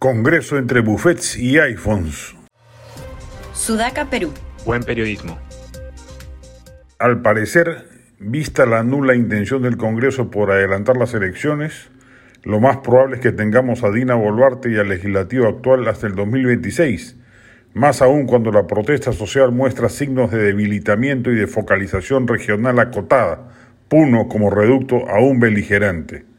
Congreso entre buffets y iPhones. Sudaca, Perú. Buen periodismo. Al parecer, vista la nula intención del Congreso por adelantar las elecciones, lo más probable es que tengamos a Dina Boluarte y al legislativo actual hasta el 2026, más aún cuando la protesta social muestra signos de debilitamiento y de focalización regional acotada, Puno como reducto aún beligerante.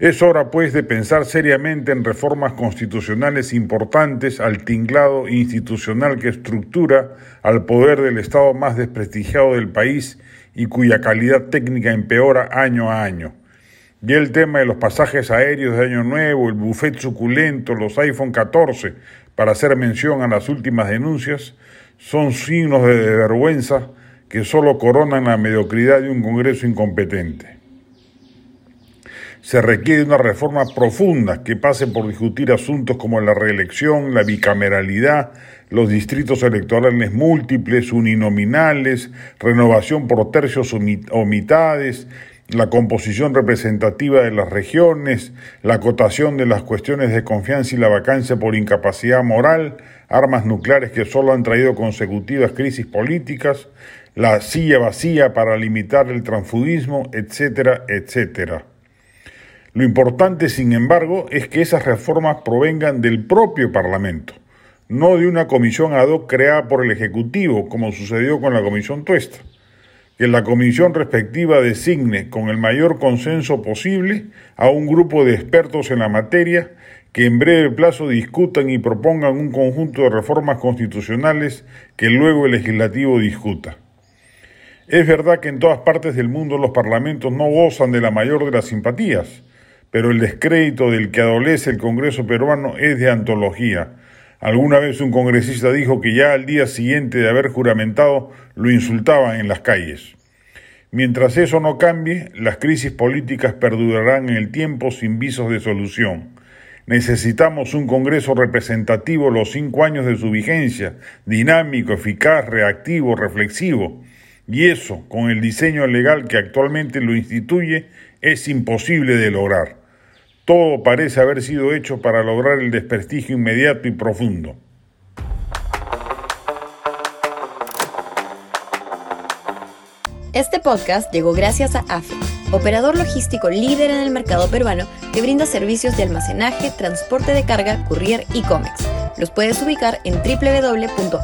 Es hora, pues, de pensar seriamente en reformas constitucionales importantes al tinglado institucional que estructura al poder del Estado más desprestigiado del país y cuya calidad técnica empeora año a año. Y el tema de los pasajes aéreos de Año Nuevo, el buffet suculento, los iPhone 14, para hacer mención a las últimas denuncias, son signos de vergüenza que solo coronan la mediocridad de un Congreso incompetente se requiere una reforma profunda que pase por discutir asuntos como la reelección, la bicameralidad, los distritos electorales múltiples, uninominales, renovación por tercios o mitades, la composición representativa de las regiones, la acotación de las cuestiones de confianza y la vacancia por incapacidad moral, armas nucleares que solo han traído consecutivas crisis políticas, la silla vacía para limitar el transfugismo, etcétera, etcétera. Lo importante, sin embargo, es que esas reformas provengan del propio Parlamento, no de una comisión ad hoc creada por el Ejecutivo, como sucedió con la Comisión Tuesta. Que la comisión respectiva designe con el mayor consenso posible a un grupo de expertos en la materia que en breve plazo discutan y propongan un conjunto de reformas constitucionales que luego el legislativo discuta. Es verdad que en todas partes del mundo los parlamentos no gozan de la mayor de las simpatías, pero el descrédito del que adolece el Congreso peruano es de antología. Alguna vez un congresista dijo que ya al día siguiente de haber juramentado lo insultaban en las calles. Mientras eso no cambie, las crisis políticas perdurarán en el tiempo sin visos de solución. Necesitamos un Congreso representativo los cinco años de su vigencia, dinámico, eficaz, reactivo, reflexivo. Y eso, con el diseño legal que actualmente lo instituye, es imposible de lograr. Todo parece haber sido hecho para lograr el desprestigio inmediato y profundo. Este podcast llegó gracias a AFE, operador logístico líder en el mercado peruano que brinda servicios de almacenaje, transporte de carga, courier y cómics. Los puedes ubicar en www.afe.pe.